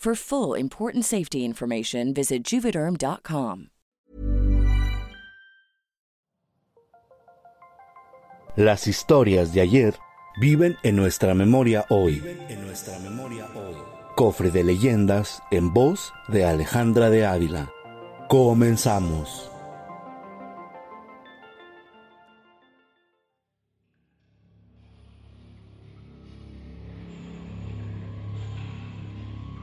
For full important safety information, visit juvederm.com. Las historias de ayer viven en nuestra memoria hoy. En nuestra memoria hoy. Cofre de leyendas en voz de Alejandra de Ávila. Comenzamos.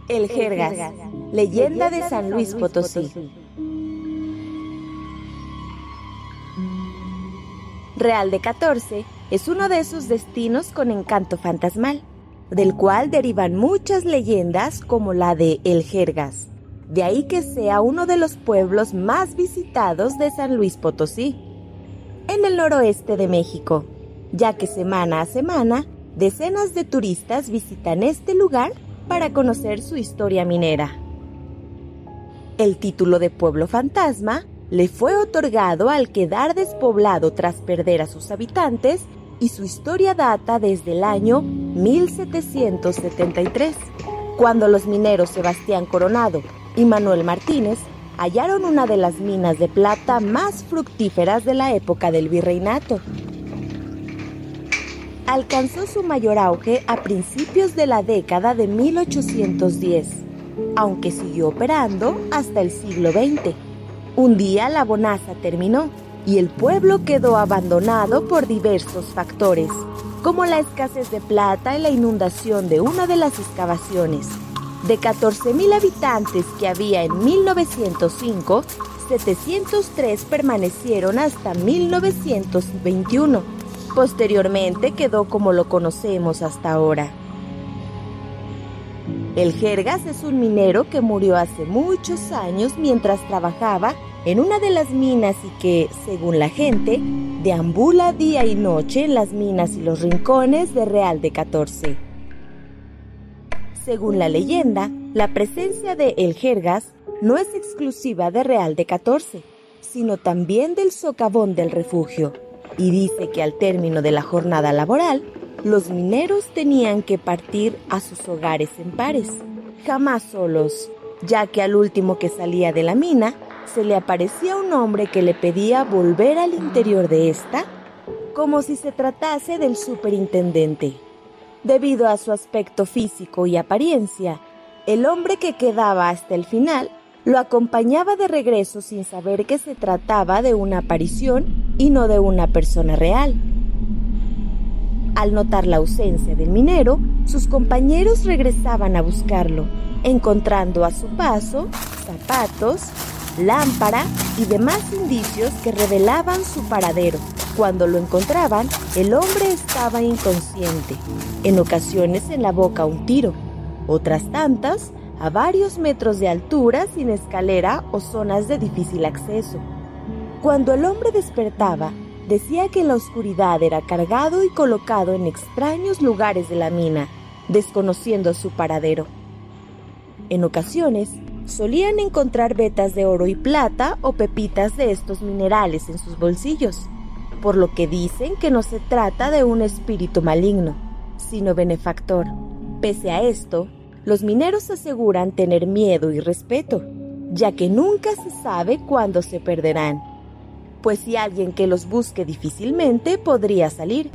El Jergas, leyenda de San Luis Potosí. Real de 14 es uno de esos destinos con encanto fantasmal, del cual derivan muchas leyendas como la de El Jergas. De ahí que sea uno de los pueblos más visitados de San Luis Potosí, en el noroeste de México, ya que semana a semana decenas de turistas visitan este lugar para conocer su historia minera. El título de pueblo fantasma le fue otorgado al quedar despoblado tras perder a sus habitantes y su historia data desde el año 1773, cuando los mineros Sebastián Coronado y Manuel Martínez hallaron una de las minas de plata más fructíferas de la época del virreinato alcanzó su mayor auge a principios de la década de 1810, aunque siguió operando hasta el siglo XX. Un día la bonaza terminó y el pueblo quedó abandonado por diversos factores, como la escasez de plata y la inundación de una de las excavaciones. De 14.000 habitantes que había en 1905, 703 permanecieron hasta 1921 Posteriormente quedó como lo conocemos hasta ahora. El Jergas es un minero que murió hace muchos años mientras trabajaba en una de las minas y que, según la gente, deambula día y noche en las minas y los rincones de Real de 14. Según la leyenda, la presencia de El Jergas no es exclusiva de Real de 14, sino también del socavón del refugio y dice que al término de la jornada laboral, los mineros tenían que partir a sus hogares en pares, jamás solos, ya que al último que salía de la mina se le aparecía un hombre que le pedía volver al interior de esta, como si se tratase del superintendente. Debido a su aspecto físico y apariencia, el hombre que quedaba hasta el final lo acompañaba de regreso sin saber que se trataba de una aparición y no de una persona real. Al notar la ausencia del minero, sus compañeros regresaban a buscarlo, encontrando a su paso zapatos, lámpara y demás indicios que revelaban su paradero. Cuando lo encontraban, el hombre estaba inconsciente, en ocasiones en la boca un tiro, otras tantas a varios metros de altura sin escalera o zonas de difícil acceso. Cuando el hombre despertaba, decía que la oscuridad era cargado y colocado en extraños lugares de la mina, desconociendo su paradero. En ocasiones, solían encontrar vetas de oro y plata o pepitas de estos minerales en sus bolsillos, por lo que dicen que no se trata de un espíritu maligno, sino benefactor. Pese a esto, los mineros aseguran tener miedo y respeto, ya que nunca se sabe cuándo se perderán. Pues si alguien que los busque difícilmente podría salir.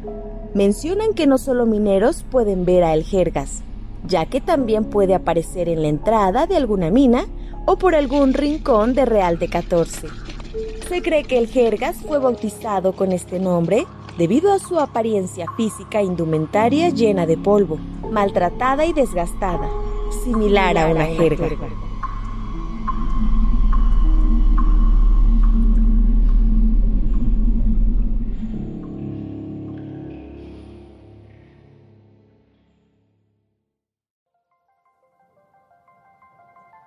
Mencionan que no solo mineros pueden ver a El Jergas, ya que también puede aparecer en la entrada de alguna mina o por algún rincón de Real de 14. Se cree que el Jergas fue bautizado con este nombre debido a su apariencia física indumentaria llena de polvo, maltratada y desgastada, similar a una jerga.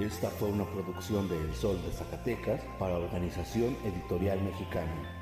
Esta fue una producción de El Sol de Zacatecas para Organización Editorial Mexicana.